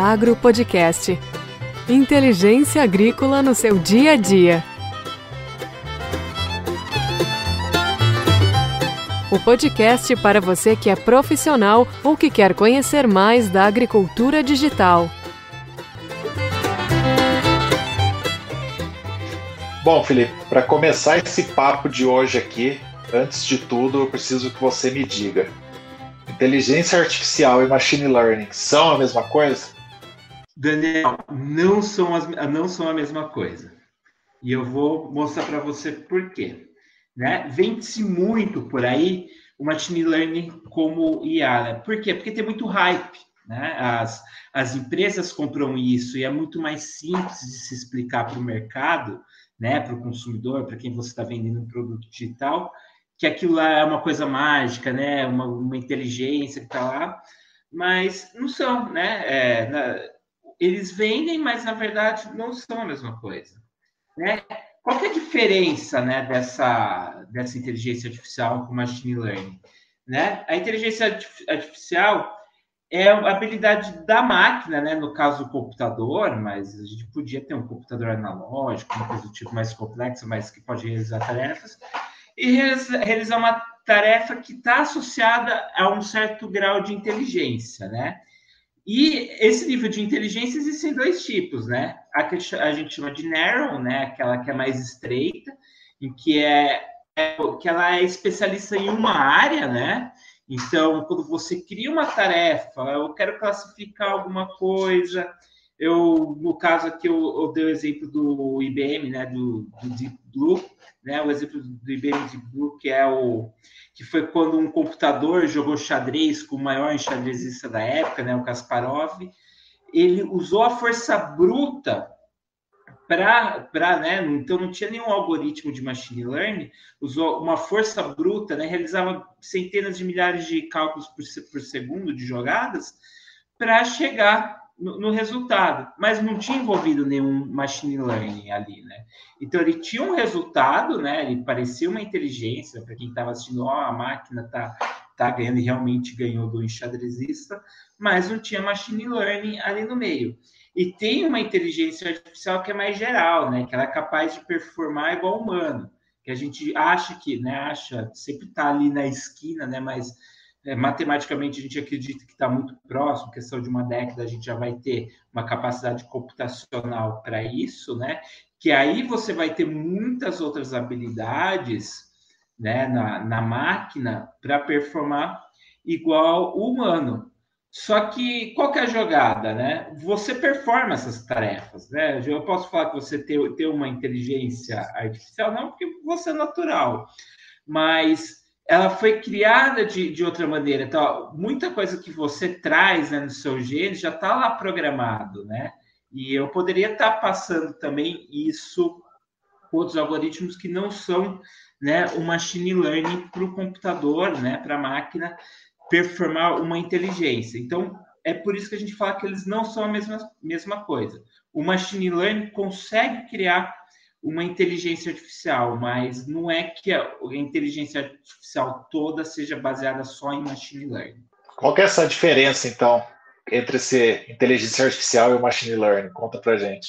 Inteliagro Podcast. Inteligência agrícola no seu dia a dia. O podcast para você que é profissional ou que quer conhecer mais da agricultura digital. Bom, Felipe, para começar esse papo de hoje aqui, antes de tudo, eu preciso que você me diga Inteligência artificial e machine learning são a mesma coisa? Daniel, não são, as, não são a mesma coisa. E eu vou mostrar para você por quê. Né? Vende-se muito por aí o machine learning como IA. Né? Por quê? Porque tem muito hype. Né? As, as empresas compram isso e é muito mais simples de se explicar para o mercado, né? para o consumidor, para quem você está vendendo um produto digital, que aquilo lá é uma coisa mágica, né? Uma, uma inteligência que está lá, mas não são, né? É, na, eles vendem, mas na verdade não são a mesma coisa, né? Qual é a diferença, né, dessa dessa inteligência artificial com machine learning, né? A inteligência artificial é a habilidade da máquina, né? No caso do computador, mas a gente podia ter um computador analógico, uma coisa do tipo mais complexa, mas que pode realizar tarefas e realizar uma tarefa que está associada a um certo grau de inteligência, né? E esse nível de inteligência existem dois tipos, né? A que a gente chama de narrow, né? Aquela que é mais estreita, em que é, é que ela é especialista em uma área, né? Então, quando você cria uma tarefa, eu quero classificar alguma coisa, eu, no caso aqui, eu, eu dei o exemplo do IBM, né, do, do Deep Blue, né? O exemplo do IBM Deep Blue, que é o que foi quando um computador jogou xadrez com o maior enxadrezista da época, né? O Kasparov. Ele usou a força bruta para, né? Então não tinha nenhum algoritmo de machine learning, usou uma força bruta, né? Realizava centenas de milhares de cálculos por, por segundo de jogadas para chegar no, no, resultado, mas não tinha envolvido nenhum machine learning ali, né? Então ele tinha um resultado, né? Ele parecia uma inteligência para quem estava assistindo, ó, oh, a máquina tá tá ganhando e realmente ganhou do enxadrezista, mas não tinha machine learning ali no meio. E tem uma inteligência artificial que é mais geral, né? Que ela é capaz de performar igual humano, que a gente acha que, né? Acha sempre está ali na esquina, né? Mas é, matematicamente a gente acredita que está muito próximo, questão de uma década a gente já vai ter uma capacidade computacional para isso, né? Que aí você vai ter muitas outras habilidades né, na, na máquina para performar igual o humano. Só que qual que é a jogada, né? Você performa essas tarefas, né? Eu posso falar que você tem, tem uma inteligência artificial, não porque você é natural, mas ela foi criada de, de outra maneira. Então, muita coisa que você traz né, no seu gene já está lá programado, né? E eu poderia estar tá passando também isso com outros algoritmos que não são né, o machine learning para o computador, né, para a máquina performar uma inteligência. Então, é por isso que a gente fala que eles não são a mesma, mesma coisa. O machine learning consegue criar uma inteligência artificial, mas não é que a inteligência artificial toda seja baseada só em machine learning. Qual é essa diferença, então, entre ser inteligência artificial e o machine learning? Conta pra gente.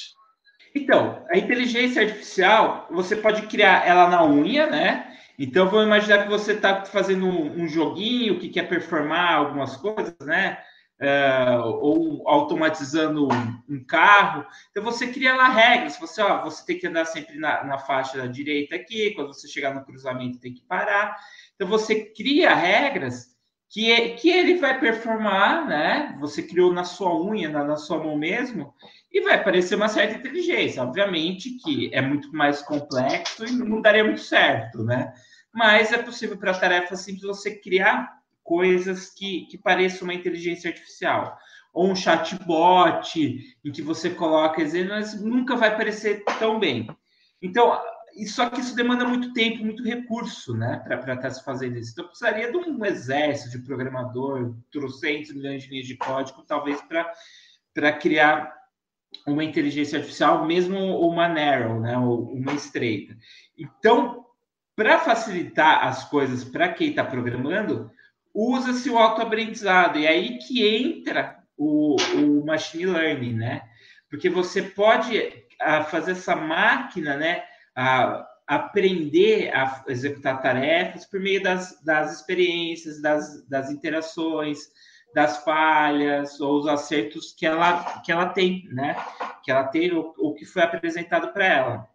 Então, a inteligência artificial, você pode criar ela na unha, né? Então, vamos imaginar que você está fazendo um, um joguinho que quer performar algumas coisas, né? É, ou automatizando um, carro. Então você cria lá regras. Você, ó, você tem que andar sempre na, na, faixa da direita aqui. Quando você chegar no cruzamento, tem que parar. Então você cria regras que, que ele vai performar, né? Você criou na sua unha, na, na sua mão mesmo, e vai parecer uma certa inteligência. Obviamente que é muito mais complexo e não daria muito certo, né? Mas é possível para tarefas simples você criar coisas que, que pareçam uma inteligência artificial. Ou um chatbot em que você coloca mas nunca vai parecer tão bem. Então, só que isso demanda muito tempo, muito recurso, né, para estar tá se fazendo isso. Então, precisaria de um exército de programador, trocentos milhões de linhas de código, talvez, para criar uma inteligência artificial, mesmo uma narrow, né, uma estreita. Então, para facilitar as coisas para quem está programando, usa-se o autoaprendizado. E é aí que entra o, o machine learning, né? Porque você pode a, fazer essa máquina, né? A, aprender a executar tarefas por meio das, das experiências, das, das interações, das falhas ou os acertos que ela, que ela tem, né? Que ela tem ou, ou que foi apresentado para ela.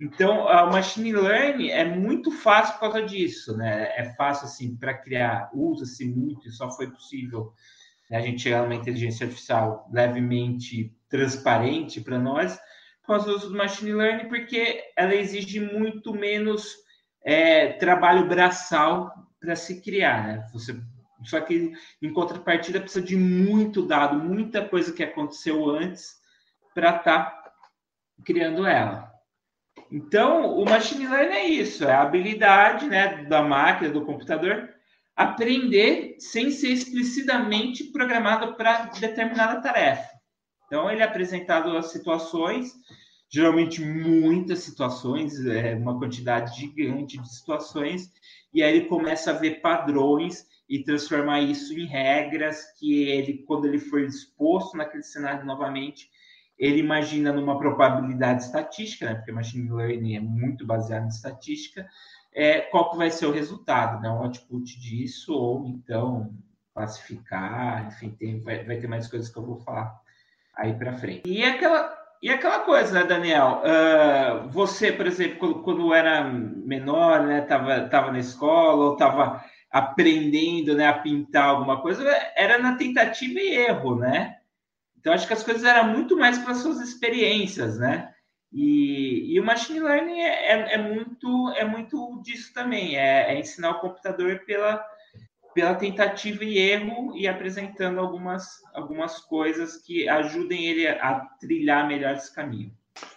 Então, o machine learning é muito fácil por causa disso, né? É fácil assim para criar, usa-se muito e só foi possível né, a gente chegar numa inteligência artificial levemente transparente para nós com o uso do machine learning, porque ela exige muito menos é, trabalho braçal para se criar, né? Você só que em contrapartida precisa de muito dado, muita coisa que aconteceu antes para estar tá criando ela. Então, o machine learning é isso, é a habilidade né, da máquina, do computador, aprender sem ser explicitamente programado para determinada tarefa. Então, ele é apresentado as situações, geralmente muitas situações, é uma quantidade gigante de situações, e aí ele começa a ver padrões e transformar isso em regras que ele, quando ele for exposto naquele cenário novamente, ele imagina numa probabilidade estatística, né? porque machine learning é muito baseado em estatística, é, qual que vai ser o resultado, né? um output disso, ou então classificar, enfim, tem, vai, vai ter mais coisas que eu vou falar aí para frente. E aquela, e aquela coisa, né, Daniel? Uh, você, por exemplo, quando, quando era menor, né, tava, tava na escola, ou tava aprendendo né, a pintar alguma coisa, era na tentativa e erro, né? Então, acho que as coisas eram muito mais para suas experiências, né? E, e o machine learning é, é, é, muito, é muito disso também, é, é, ensinar o computador pela, pela tentativa e erro e apresentando algumas, algumas coisas que ajudem ele a trilhar melhor esse caminho.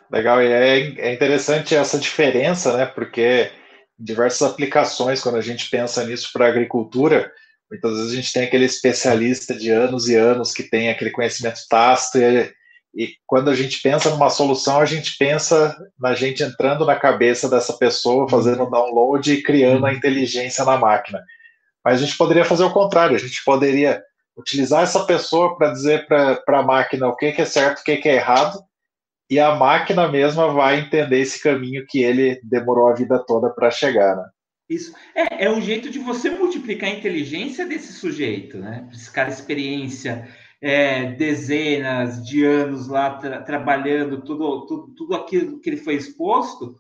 Legal, e é, é interessante essa diferença, né? Porque diversas aplicações, quando a gente pensa nisso para a agricultura, muitas vezes a gente tem aquele especialista de anos e anos que tem aquele conhecimento tácito e, e quando a gente pensa numa solução, a gente pensa na gente entrando na cabeça dessa pessoa, fazendo download e criando a inteligência na máquina. Mas a gente poderia fazer o contrário, a gente poderia utilizar essa pessoa para dizer para a máquina o que, que é certo, o que, que é errado, e a máquina mesma vai entender esse caminho que ele demorou a vida toda para chegar, né? Isso. É, é um jeito de você multiplicar a inteligência desse sujeito, né? Esse cara, experiência, é, dezenas de anos lá tra trabalhando, tudo, tudo, tudo aquilo que ele foi exposto.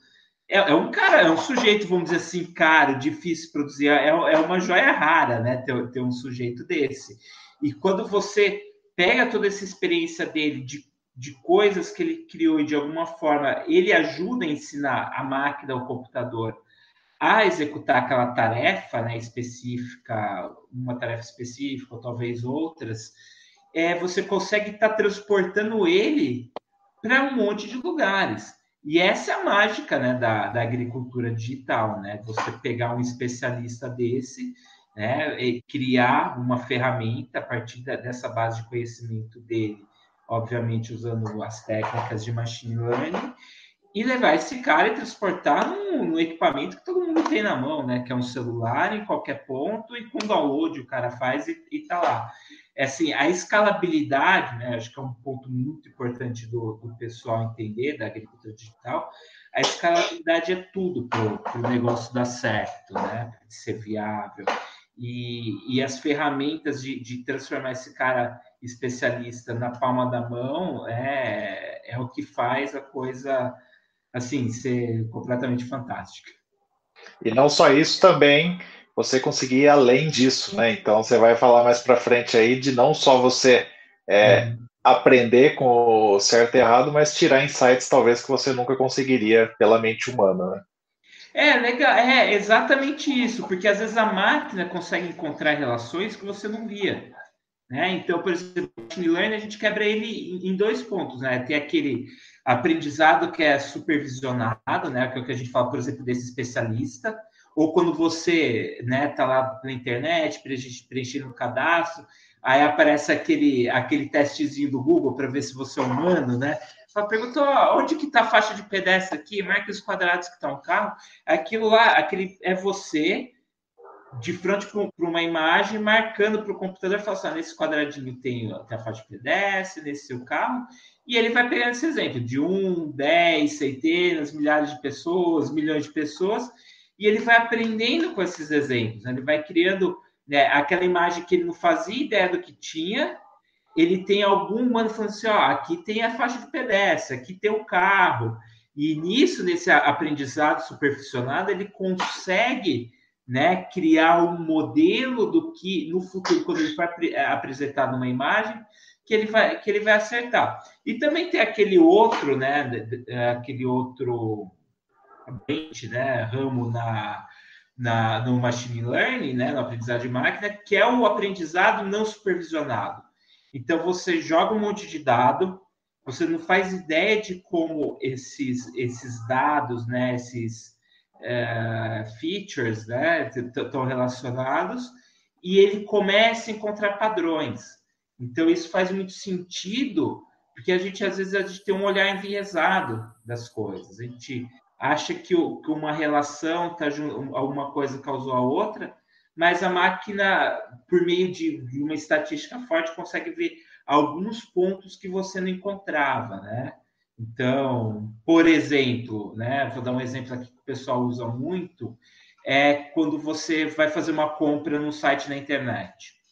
É, é, um cara, é um sujeito, vamos dizer assim, caro, difícil de produzir. É, é uma joia rara, né? Ter, ter um sujeito desse. E quando você pega toda essa experiência dele de de coisas que ele criou e de alguma forma ele ajuda a ensinar a máquina, o computador, a executar aquela tarefa né, específica, uma tarefa específica, ou talvez outras, é, você consegue estar tá transportando ele para um monte de lugares. E essa é a mágica né, da, da agricultura digital, né? Você pegar um especialista desse, né, e criar uma ferramenta a partir da, dessa base de conhecimento dele obviamente usando as técnicas de machine learning, e levar esse cara e transportar no, no, equipamento que todo mundo tem na mão, né? Que é um celular em qualquer ponto e com download o cara faz e, e tá lá. É assim, a escalabilidade, né? Acho que é um ponto muito importante do, do pessoal entender da agricultura digital. A escalabilidade é tudo para o negócio dar certo, né? Ser viável. E, e as ferramentas de, de transformar esse cara especialista na palma da mão é, é o que faz a coisa assim ser completamente fantástica. E não só isso também, você conseguir ir além disso, né? Então você vai falar mais para frente aí de não só você é, uhum. aprender com o certo e errado, mas tirar insights talvez que você nunca conseguiria pela mente humana, né? É, legal, é exatamente isso, porque às vezes a máquina consegue encontrar relações que você não via. Né? Então, por exemplo, o machine learning a gente quebra ele em dois pontos, né? Tem aquele aprendizado que é supervisionado, né? Que é o que a gente fala, por exemplo, desse especialista, ou quando você, né, tá lá na internet preenchendo o cadastro, aí aparece aquele aquele testezinho do Google para ver se você é humano, né? Só perguntou onde que está a faixa de pedestre aqui, marca os quadrados que está um carro. Aquilo lá, aquele é você de frente para uma imagem, marcando para o computador, falando assim, ah, nesse quadradinho tem, tem a faixa de pedestre, nesse seu carro, e ele vai pegando esse exemplo de um, dez, centenas, milhares de pessoas, milhões de pessoas, e ele vai aprendendo com esses exemplos, né? ele vai criando né, aquela imagem que ele não fazia ideia do que tinha, ele tem algum humano falando assim, ó, aqui tem a faixa de pedestre, aqui tem o carro, e nisso, nesse aprendizado superficial, ele consegue né, criar um modelo do que no futuro, quando ele vai apresentar numa imagem, que ele vai, que ele vai acertar. E também tem aquele outro, né, aquele outro né, ramo na, na, no machine learning, né, no aprendizado de máquina, que é o aprendizado não supervisionado. Então, você joga um monte de dado, você não faz ideia de como esses, esses dados, né, esses é, features, né, estão relacionados, e ele começa a encontrar padrões. Então, isso faz muito sentido, porque a gente, às vezes, a gente tem um olhar enviesado das coisas. A gente acha que, uma relação, tá, alguma coisa causou a outra, mas a máquina, por meio de, uma estatística forte, consegue ver alguns pontos que você não encontrava, né? Então, por exemplo, né, vou dar um exemplo aqui que o pessoal usa muito, é quando você vai fazer uma compra no site na internet.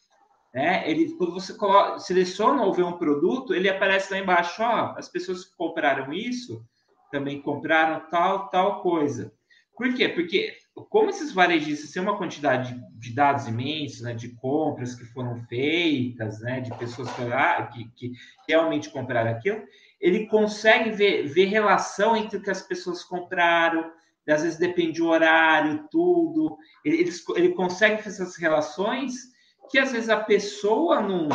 Né? Ele, quando você coloca, seleciona ou vê um produto, ele aparece lá embaixo, ó, as pessoas que compraram isso também compraram tal, tal coisa. Por quê? Porque como esses varejistas têm uma quantidade de dados imensos, né, de compras que foram feitas, né, de pessoas que, que realmente compraram aquilo, ele consegue ver, ver relação entre o que as pessoas compraram, às vezes depende do horário, tudo. Ele, ele, ele consegue fazer essas relações que às vezes a pessoa não,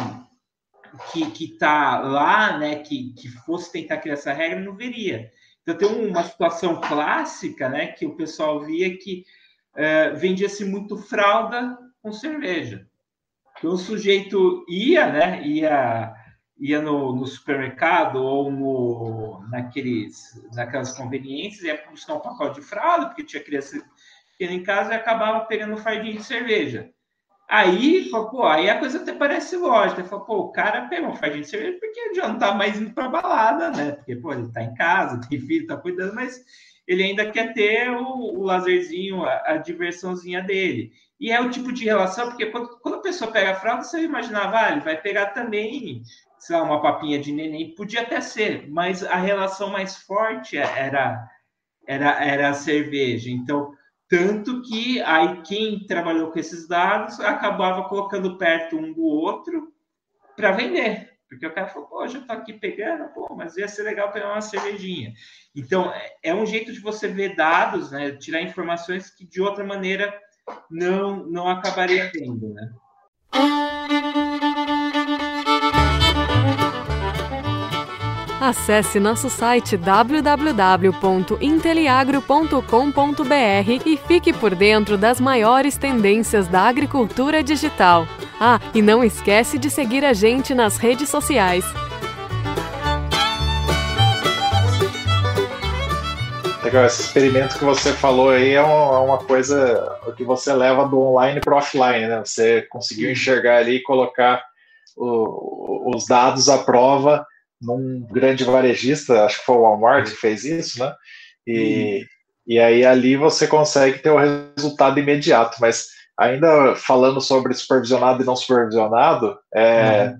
que está lá, né, que, que fosse tentar criar essa regra, não veria. Então, tem uma situação clássica, né, que o pessoal via que uh, vendia-se muito fralda com cerveja. Então, o sujeito ia, né, ia, ia no, no supermercado ou no, naqueles, naquelas conveniências, ia buscar um pacote de fralda, porque tinha criança pequena em casa e acabava pegando um fardinho de cerveja. Aí, pô, aí a coisa até parece lógica. Fala, pô, o cara pegou um fardinho de cerveja porque ele já não tá mais indo pra balada, né? Porque, pô, ele tá em casa, tem filho, tá cuidando, mas ele ainda quer ter o, o lazerzinho, a, a, diversãozinha dele. E é o tipo de relação, porque quando, quando a pessoa pega a fralda, você imaginava, ah, ele vai pegar também, sei lá, uma papinha de neném, podia até ser, mas a relação mais forte era, era, era a cerveja. Então, tanto que aí quem trabalhou com esses dados acabava colocando perto um do outro para vender. Porque o cara falou, pô, já tô aqui pegando, pô, mas ia ser legal pegar uma cervejinha. Então, é um jeito de você ver dados, né? Tirar informações que de outra maneira não, não acabaria vendo, né? Acesse nosso site www.inteliagro.com.br e fique por dentro das maiores tendências da agricultura digital. Ah, e não esquece de seguir a gente nas redes sociais. Legal, esse experimento que você falou aí é uma coisa que você leva do online para o offline, né? Você conseguiu enxergar ali e colocar o, os dados à prova num grande varejista, acho que foi o Walmart que fez isso, né? E, hum. e aí ali você consegue ter o resultado imediato, mas ainda falando sobre supervisionado e não supervisionado, é, uhum.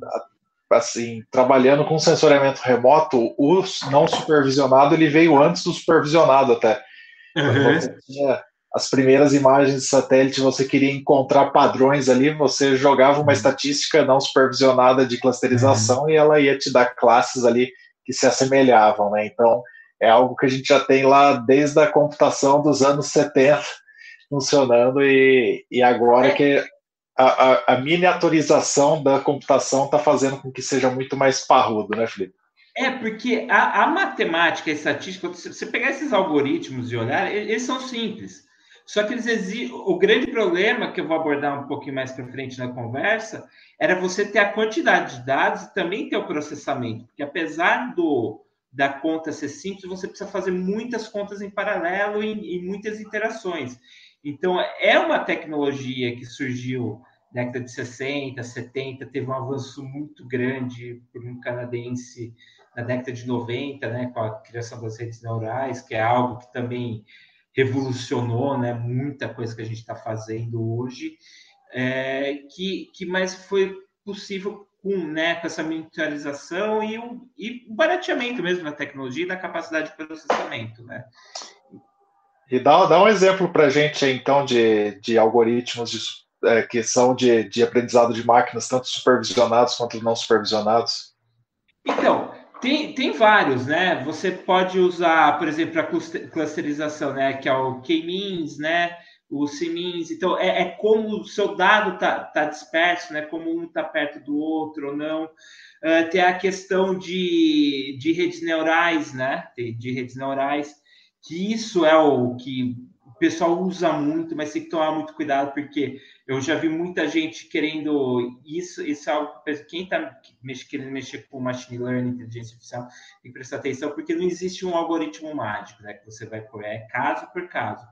assim, trabalhando com sensoriamento remoto, o não supervisionado ele veio antes do supervisionado até. Uhum. Tinha as primeiras imagens de satélite, você queria encontrar padrões ali, você jogava uma uhum. estatística não supervisionada de clusterização uhum. e ela ia te dar classes ali que se assemelhavam, né? Então, é algo que a gente já tem lá desde a computação dos anos 70 funcionando e, e agora que a, a, a, miniaturização da computação está fazendo com que seja muito mais parrudo, né, Felipe? É, porque a, a matemática, a estatística, se você pegar esses algoritmos e olhar, eles são simples. Só que eles. O grande problema, que eu vou abordar um pouquinho mais para frente na conversa, era você ter a quantidade de dados e também ter o processamento. Porque apesar do, da conta ser simples, você precisa fazer muitas contas em paralelo e, e muitas interações. Então, é uma tecnologia que surgiu na década de 60, 70, teve um avanço muito grande por um canadense na década de 90, né, com a criação das redes neurais, que é algo que também revolucionou né, muita coisa que a gente está fazendo hoje, é, que, que mais foi possível com, né, com essa miniaturização e o, e o barateamento mesmo da tecnologia e da capacidade de processamento. Né? E dá, dá um exemplo para a gente, então, de, de algoritmos de, é, que são de, de aprendizado de máquinas, tanto supervisionados quanto não supervisionados. Então, tem, tem vários, né? Você pode usar, por exemplo, a clusterização, né? Que é o K-means, né? O C-means. Então, é, é, como o seu dado tá, tá disperso, né? Como um está perto do outro ou não. Uh, tem a questão de, de redes neurais, né? De redes neurais que isso é o que o pessoal usa muito, mas tem que tomar muito cuidado, porque eu já vi muita gente querendo isso, isso é algo quem está querendo mexer com machine learning, inteligência artificial, tem que prestar atenção, porque não existe um algoritmo mágico, né, que você vai por é caso por caso.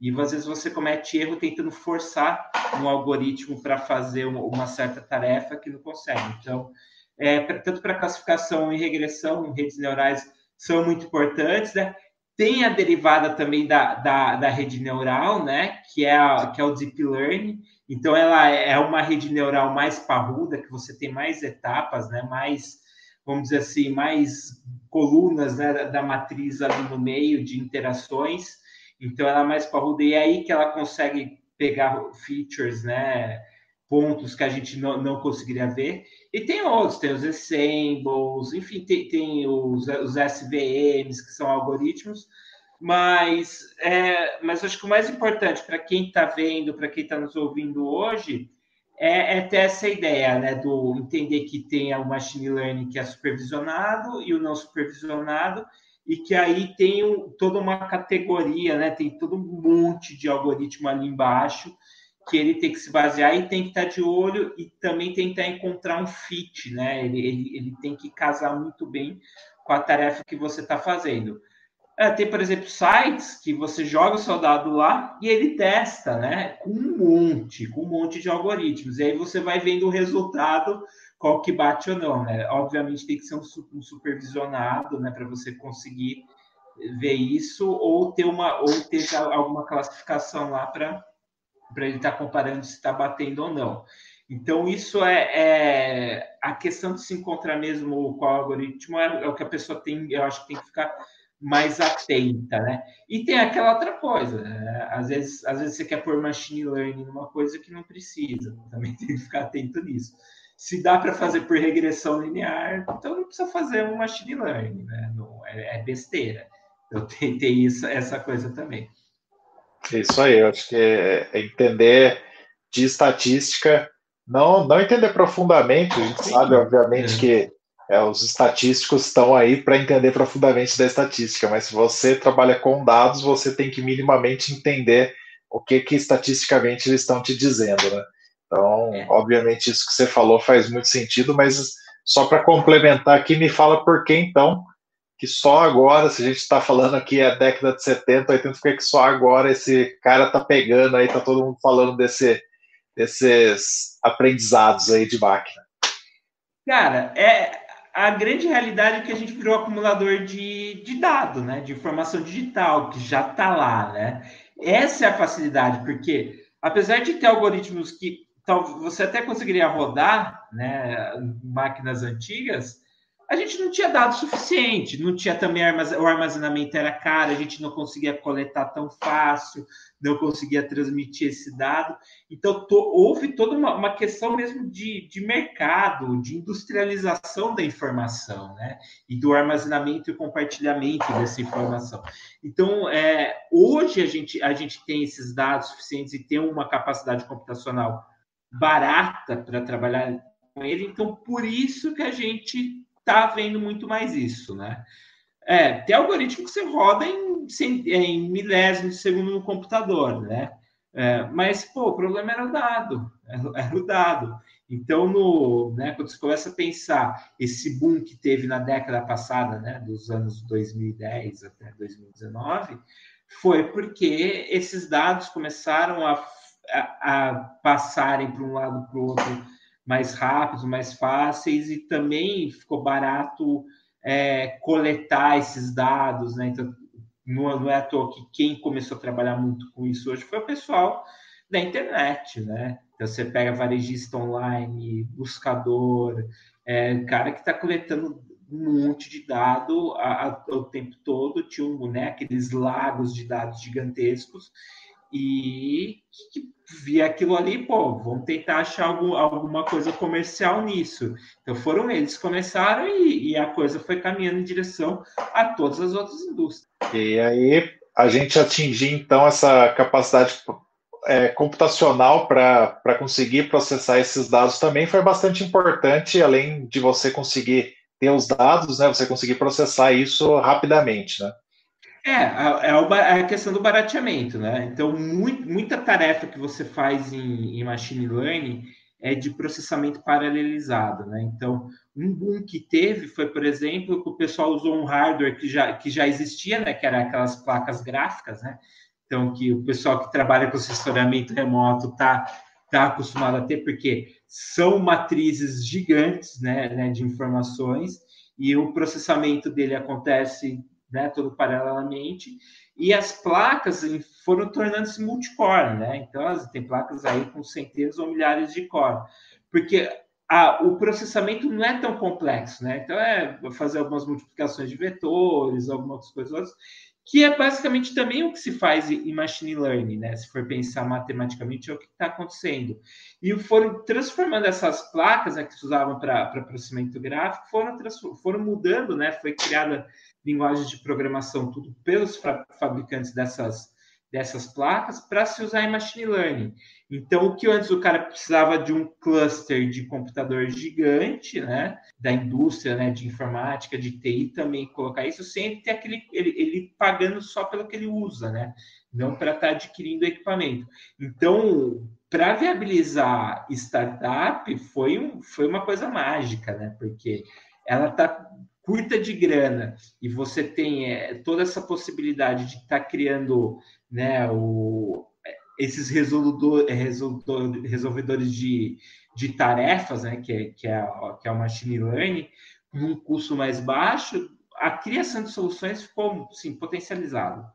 E às vezes você comete erro tentando forçar um algoritmo para fazer uma, uma, certa tarefa que não consegue. Então, é, tanto para classificação e regressão, redes neurais são muito importantes, né? Tem a derivada também da, da, da, rede neural, né? Que é, a, que é o Deep Learning. Então, ela é uma rede neural mais parruda, que você tem mais etapas, né? Mais, vamos dizer assim, mais colunas né, da matriz ali no meio de interações. Então, ela é mais parruda. E é aí que ela consegue pegar features, né? Pontos que a gente não, não conseguiria ver. E tem outros, tem os ensembles, enfim, tem, tem os, os SVMs, que são algoritmos, mas, é, mas acho que o mais importante para quem está vendo, para quem está nos ouvindo hoje, é, é, ter essa ideia, né, do entender que tem o machine learning que é supervisionado e o não supervisionado, e que aí tem um, toda uma categoria, né, tem todo um monte de algoritmo ali embaixo, que ele tem que se basear e tem que estar de olho e também tentar encontrar um fit, né? Ele, ele, ele tem que casar muito bem com a tarefa que você está fazendo. É, tem, por exemplo, sites que você joga o seu dado lá e ele testa, né? Com um monte, com um monte de algoritmos. E aí você vai vendo o resultado, qual que bate ou não, né? Obviamente tem que ser um, um supervisionado, né? Para você conseguir ver isso, ou ter uma, ou ter alguma classificação lá para para ele estar tá comparando se está batendo ou não. Então, isso é, é, a questão de se encontrar mesmo com o algoritmo, é, é, o que a pessoa tem, eu acho que tem que ficar mais atenta, né? E tem aquela outra coisa, né? às, vezes, às vezes você quer pôr machine learning numa coisa que não precisa, também tem que ficar atento nisso. Se dá para fazer por regressão linear, então não precisa fazer um machine learning, né? Não, é, é besteira. Eu tem isso, essa coisa também. Isso aí, eu acho que é, é entender de estatística, não, não entender profundamente, a gente sabe, obviamente, é. que é, os estatísticos estão aí para entender profundamente da estatística, mas se você trabalha com dados, você tem que minimamente entender o que, que estatisticamente eles estão te dizendo, né? Então, é. obviamente, isso que você falou faz muito sentido, mas só para complementar aqui, me fala por que então que só agora, se a gente está falando aqui é década de 70, 80, por que só agora esse cara tá pegando aí, tá todo mundo falando desse, desses aprendizados aí de máquina? Cara, é a grande realidade é que a gente virou acumulador de, de dado, né? De informação digital, que já está lá, né? Essa é a facilidade, porque apesar de ter algoritmos que você até conseguiria rodar, né? Máquinas antigas, a gente não tinha dado suficiente, não tinha também o armazenamento era caro, a gente não conseguia coletar tão fácil, não conseguia transmitir esse dado. Então, to, houve toda uma, uma, questão mesmo de, de mercado, de industrialização da informação, né? E do armazenamento e compartilhamento dessa informação. Então, é, hoje a gente, a gente tem esses dados suficientes e tem uma capacidade computacional barata para trabalhar com ele, então por isso que a gente está vendo muito mais isso, né? É, tem algoritmo que você roda em, em milésimos de segundo no computador, né? É, mas, pô, o problema era o dado, era o dado. Então, no, né, quando você começa a pensar esse boom que teve na década passada, né, dos anos 2010 até 2019, foi porque esses dados começaram a, a, a passarem para um lado para o outro mais rápidos, mais fáceis, e também ficou barato é, coletar esses dados, né? Então, não, não é à toa que quem começou a trabalhar muito com isso hoje foi o pessoal da internet, né? Então, você pega varejista online, buscador, é, cara que está coletando um monte de dado a, a, o tempo todo, tinha um, né, aqueles lagos de dados gigantescos, e que, via aquilo ali, pô, vamos tentar achar algum, alguma coisa comercial nisso. Então foram eles começaram e, e, a coisa foi caminhando em direção a todas as outras indústrias. E aí a gente atingir então essa capacidade é, computacional para conseguir processar esses dados também foi bastante importante, além de você conseguir ter os dados, né, você conseguir processar isso rapidamente, né? É, é, é a questão do barateamento, né? Então, muito, muita tarefa que você faz em, em, machine learning é de processamento paralelizado, né? Então, um boom que teve foi, por exemplo, que o pessoal usou um hardware que já, que já existia, né? Que era aquelas placas gráficas, né? Então, que o pessoal que trabalha com assessoramento remoto tá, tá acostumado a ter, porque são matrizes gigantes, né, né de informações, e o processamento dele acontece né, todo paralelamente, e as placas foram tornando-se multicore, né? Então, tem placas aí com centenas ou milhares de core, porque a, o processamento não é tão complexo, né? Então, é fazer algumas multiplicações de vetores, algumas coisas que é basicamente também o que se faz em machine learning, né? Se for pensar matematicamente, é o que está acontecendo. E foram transformando essas placas né, que se usavam para processamento gráfico, foram, foram mudando, né? Foi criada linguagens de programação, tudo pelos fabricantes dessas, dessas placas, para se usar em machine learning. Então, o que antes o cara precisava de um cluster de computador gigante, né, da indústria, né, de informática, de TI, também colocar isso sem ter aquele ele, ele pagando só pelo que ele usa, né, não para estar tá adquirindo equipamento. Então, para viabilizar startup foi, um, foi uma coisa mágica, né, porque ela está curta de grana e você tem é, toda essa possibilidade de estar tá criando né, o, esses resolvedor, resolvedor, resolvedores de, de tarefas, né, que, é, que, é, que é o machine learning, num custo mais baixo, a criação de soluções ficou sim, potencializada.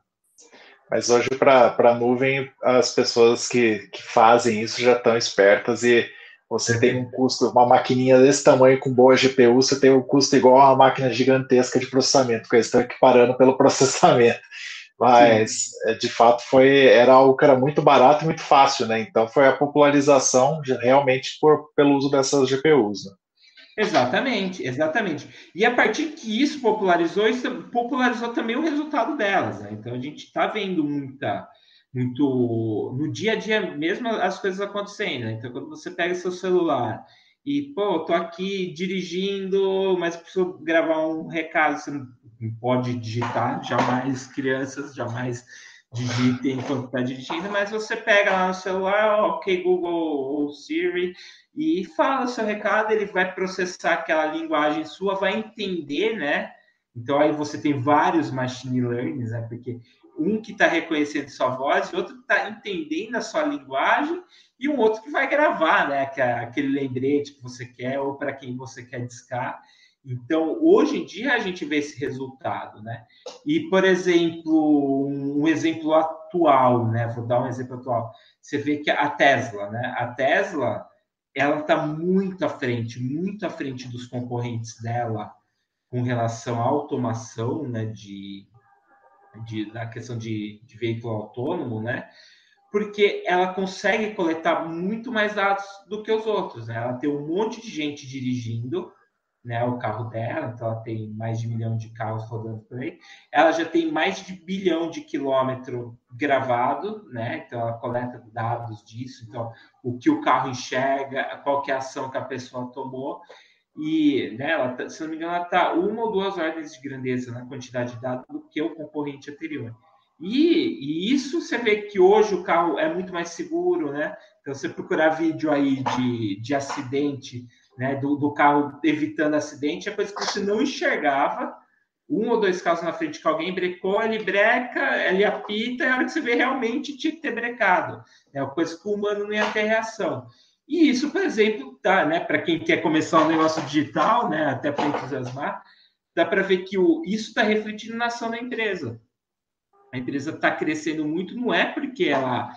Mas hoje, para a nuvem, as pessoas que, que fazem isso já estão espertas e você tem um custo, uma maquininha desse tamanho com boa GPU, você tem um custo igual a uma máquina gigantesca de processamento, porque eles estão equiparando pelo processamento. Mas, Sim. É, de fato, foi era algo que era muito barato e muito fácil, né? Então, foi a popularização de, realmente por, pelo uso dessas GPUs. Né? Exatamente, exatamente. E a partir que isso popularizou, isso popularizou também o resultado delas. Né? Então, a gente está vendo muita muito no dia a dia mesmo as coisas acontecendo. Né? Então, quando você pega seu celular e, pô, tô aqui dirigindo, mas preciso gravar um recado, você não pode digitar, jamais crianças, jamais digitem enquanto está dirigindo, mas você pega lá no celular, ok, Google ou Siri, e fala seu recado, ele vai processar aquela linguagem sua, vai entender, né? Então aí você tem vários machine learning, né? Porque um que está reconhecendo sua voz, outro que está entendendo a sua linguagem, e um outro que vai gravar, né? É aquele lembrete que você quer ou para quem você quer discar. Então, hoje em dia a gente vê esse resultado, né? E, por exemplo, um exemplo atual, né? Vou dar um exemplo atual. Você vê que a Tesla, né? A Tesla, ela está muito à frente, muito à frente dos concorrentes dela com relação à automação, né? De, de, questão de, de veículo autônomo, né? Porque ela consegue coletar muito mais dados do que os outros, né? Ela tem um monte de gente dirigindo, né, o carro dela, então ela tem mais de um milhão de carros rodando por aí. Ela já tem mais de bilhão de quilômetro gravado, né? Então ela coleta dados disso, então o que o carro enxerga, qual que é a ação que a pessoa tomou. E, né, ela tá, se não me engano, ela está uma ou duas ordens de grandeza na quantidade de dados do que o concorrente anterior. E, e, isso você vê que hoje o carro é muito mais seguro, né? Então, você procurar vídeo aí de, de acidente, né, do, do carro evitando acidente, é coisa que você não enxergava um ou dois casos na frente que alguém brecou, ele breca, ele apita, e a hora que você vê realmente tinha que ter brecado. É uma coisa que o humano não ia ter reação. E isso, por exemplo, tá, né, para quem quer começar um negócio digital, né, até para entusiasmar, dá para ver que o, isso está refletindo na ação da empresa. A empresa está crescendo muito, não é porque ela,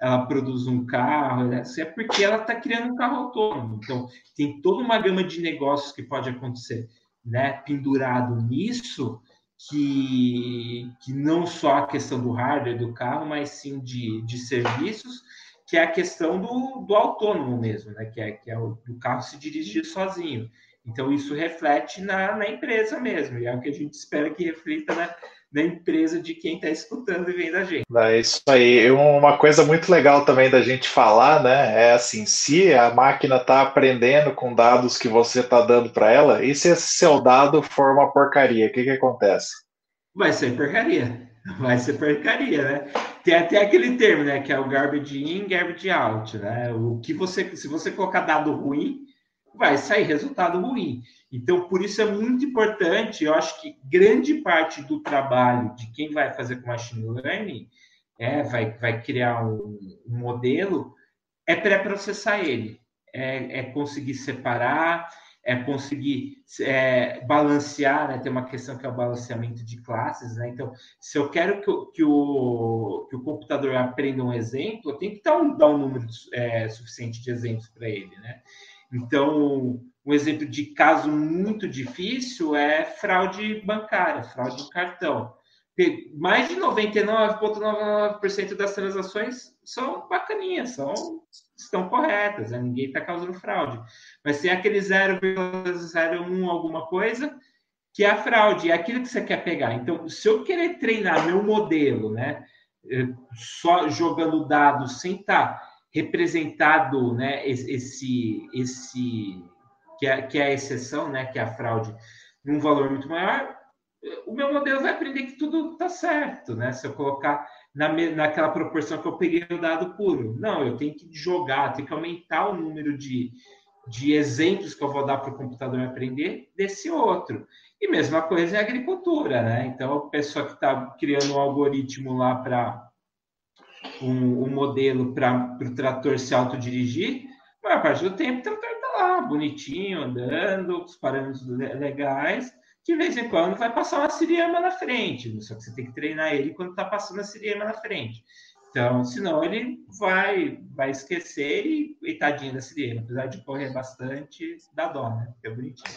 ela produz um carro, né, é porque ela está criando um carro autônomo. Então, tem toda uma gama de negócios que pode acontecer né, pendurado nisso, que, que não só a questão do hardware do carro, mas sim de, de serviços, que é a questão do, do autônomo mesmo, né? que é, que é o do carro se dirigir sozinho. Então, isso reflete na, na empresa mesmo, e é o que a gente espera que reflita na, na empresa de quem está escutando e vendo a gente. É isso aí. Uma coisa muito legal também da gente falar, né? É assim, se a máquina está aprendendo com dados que você está dando para ela, e se esse seu dado for uma porcaria, o que, que acontece? Vai ser porcaria vai ser porcaria, né? Tem até aquele termo, né? Que é o garbage in, garbage out, né? O que você, se você colocar dado ruim, vai sair resultado ruim. Então, por isso é muito importante, eu acho que grande parte do trabalho de quem vai fazer com machine learning, é, vai, vai criar um, um modelo, é pré-processar ele, é, é conseguir separar, é conseguir é, balancear, né? tem uma questão que é o balanceamento de classes, né? Então, se eu quero que, o, que, o, que o computador aprenda um exemplo, eu tenho que dar um, dar um número é, suficiente de exemplos para ele, né? Então, um exemplo de caso muito difícil é fraude bancária, fraude do cartão. Mais de 99,99% das transações são bacaninhas, são estão corretas, né? ninguém está causando fraude. Mas tem aquele 0,01 alguma coisa que é a fraude, é aquilo que você quer pegar. Então, se eu querer treinar meu modelo, né, eh, só jogando dados sem estar tá representado, né, esse, esse que é, que é a exceção, né, que é a fraude, num valor muito maior, o meu modelo vai aprender que tudo está certo, né? Se eu colocar na, naquela proporção que eu peguei o dado puro. Não, eu tenho que jogar, tenho que aumentar o número de, de exemplos que eu vou dar para o computador aprender desse outro. E mesma coisa é a agricultura, né? Então, a pessoa que está criando um algoritmo lá para um, um, modelo para o trator se autodirigir, a maior parte do tempo o trator está lá, bonitinho, andando, os parâmetros legais, de vez em quando vai passar uma siriema na frente, só que você tem que treinar ele quando está passando a siriema na frente. Então, senão ele vai, vai esquecer e, e tadinho da siriema, apesar de correr bastante, dá dó, né? É bonitinho.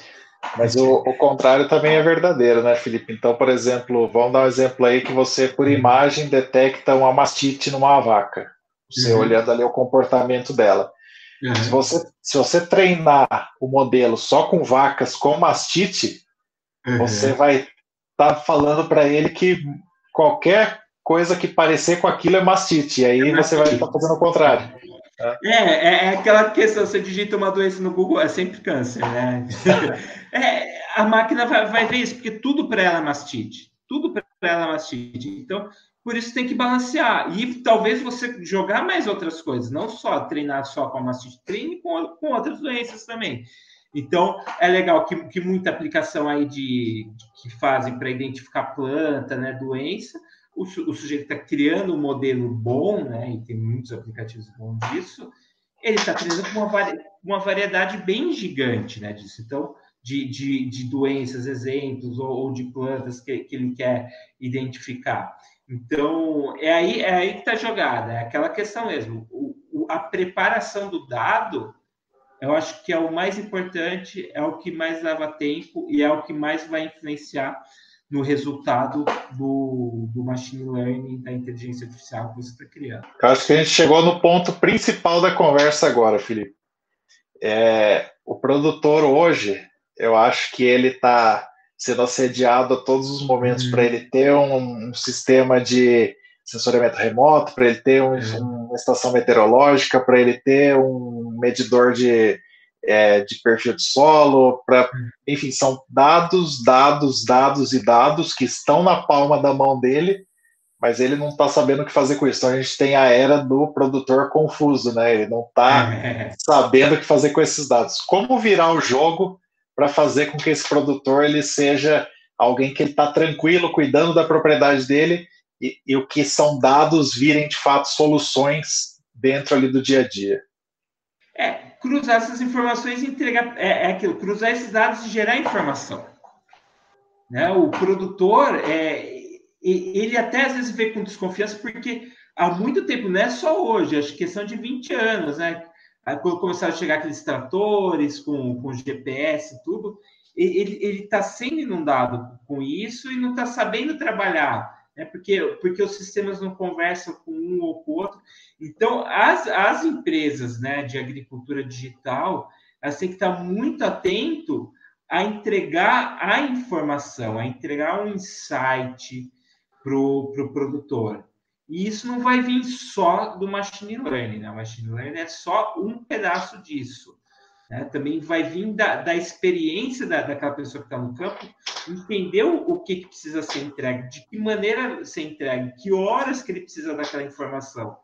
Mas o, o, contrário também é verdadeiro, né, Felipe? Então, por exemplo, vamos dar um exemplo aí que você, por imagem, detecta uma mastite numa vaca. Você uhum. olhando ali o comportamento dela. Uhum. Se, você, se você treinar o modelo só com vacas com mastite, Uhum. Você vai estar tá falando para ele que qualquer coisa que parecer com aquilo é mastite, e aí é você vai estar tá fazendo o contrário. É, é, é, aquela questão, você digita uma doença no Google, é sempre câncer, né? é, a máquina vai, vai, ver isso, porque tudo para ela é mastite. Tudo para ela é mastite. Então, por isso tem que balancear. E talvez você jogar mais outras coisas, não só treinar só com a mastite, treine com, com outras doenças também. Então, é legal que, que muita aplicação aí de, que fazem para identificar planta, né, doença, o, o sujeito está criando um modelo bom, né, e tem muitos aplicativos bons disso, ele está com uma, uma variedade bem gigante, né, disso. Então, de, de, de doenças, exemplos, ou, ou de plantas que, que ele quer identificar. Então, é aí, é aí que está jogada, é aquela questão mesmo. O, o, a preparação do dado eu acho que é o mais importante, é o que mais leva tempo e é o que mais vai influenciar no resultado do, do machine learning, da inteligência artificial que você está criando. Eu acho que a gente chegou no ponto principal da conversa agora, Felipe. É, o produtor hoje, eu acho que ele está sendo assediado a todos os momentos hum. para ele ter um, um sistema de sensoriamento remoto, para ele ter um, uhum. Uma estação meteorológica, para ele ter um medidor de, é, de perfil de solo, para, enfim, são dados, dados, dados e dados que estão na palma da mão dele, mas ele não está sabendo o que fazer com isso. Então a gente tem a era do produtor confuso, né? Ele não está sabendo o que fazer com esses dados. Como virar o jogo para fazer com que esse produtor ele seja alguém que ele está tranquilo, cuidando da propriedade dele, e, e, o que são dados virem de fato soluções dentro ali do dia a dia. É, cruzar essas informações e entregar. É, é aquilo, cruzar esses dados e gerar informação. Né? O produtor, é, ele até às vezes vê com desconfiança, porque há muito tempo, não é só hoje, acho que questão de 20 anos, né? Quando começaram a chegar aqueles tratores com, com GPS e tudo, ele está sendo inundado com isso e não está sabendo trabalhar, né? porque, porque os sistemas não conversam com um ou com o outro. Então, as, as empresas né, de agricultura digital, elas têm que estar muito atento a entregar a informação, a entregar um insight para o pro produtor. E isso não vai vir só do machine learning, né? O machine learning é só um pedaço disso. Né? Também vai vir da, da experiência da, daquela pessoa que está no campo, entender o, que, que, precisa ser entregue, de que maneira ser entregue, que horas que ele precisa daquela informação.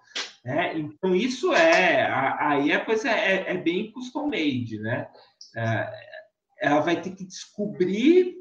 Né? Então, isso é. Aí a coisa é, é bem custom made, né? É, ela vai ter que descobrir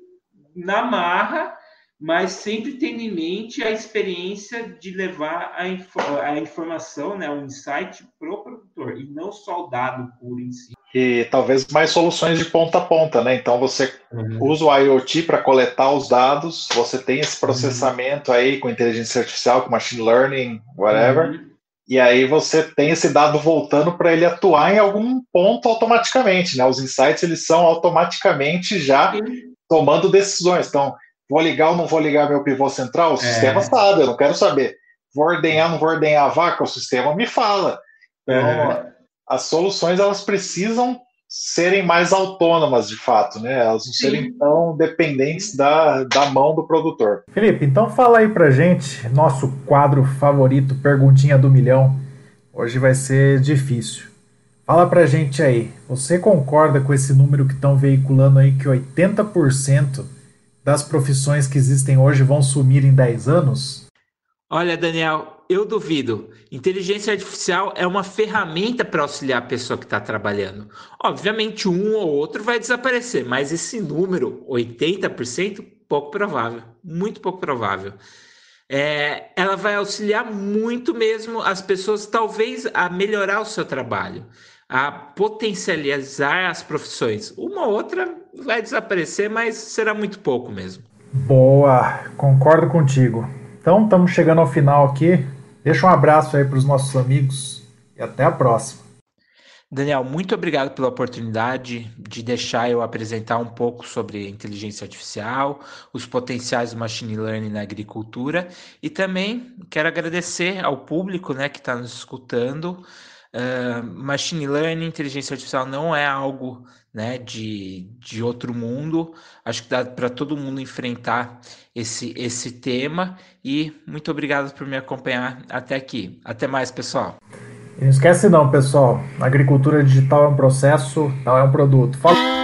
na marra mas sempre tendo em mente a experiência de levar a, a informação, né, o insight para o produtor, e não só o dado puro em si. E talvez mais soluções de ponta a ponta, né? Então você uhum. usa o IoT para coletar os dados, você tem esse processamento uhum. aí com inteligência artificial, com machine learning, whatever. Uhum. E aí você tem esse dado voltando para ele atuar em algum ponto automaticamente, né? Os insights eles são automaticamente já tomando decisões. Então, Vou ligar ou não vou ligar meu pivô central? O é. sistema sabe, eu não quero saber. Vou ordenhar, não vou ordenhar a vaca? O sistema me fala. Então, é. As soluções elas precisam serem mais autônomas de fato, né? Elas não Sim. serem tão dependentes da, da mão do produtor. Felipe, então fala aí pra gente, nosso quadro favorito, Perguntinha do Milhão. Hoje vai ser difícil. Fala pra gente aí, você concorda com esse número que estão veiculando aí que 80% das profissões que existem hoje vão sumir em 10 anos? Olha, Daniel, eu duvido. Inteligência artificial é uma ferramenta para auxiliar a pessoa que está trabalhando. Obviamente, um ou outro vai desaparecer, mas esse número, 80%, pouco provável. Muito pouco provável. É, ela vai auxiliar muito mesmo as pessoas, talvez, a melhorar o seu trabalho, a potencializar as profissões. Uma ou outra vai desaparecer, mas será muito pouco mesmo. Boa, concordo contigo. Então, estamos chegando ao final aqui. Deixa um abraço aí para os nossos amigos e até a próxima. Daniel, muito obrigado pela oportunidade de deixar eu apresentar um pouco sobre inteligência artificial, os potenciais do machine learning na agricultura e também quero agradecer ao público né, que está nos escutando. Uh, machine learning, inteligência artificial não é algo né, de, de outro mundo. Acho que dá para todo mundo enfrentar esse, esse tema. E muito obrigado por me acompanhar até aqui. Até mais, pessoal. E não esquece não, pessoal. Agricultura digital é um processo, não é um produto. Fala...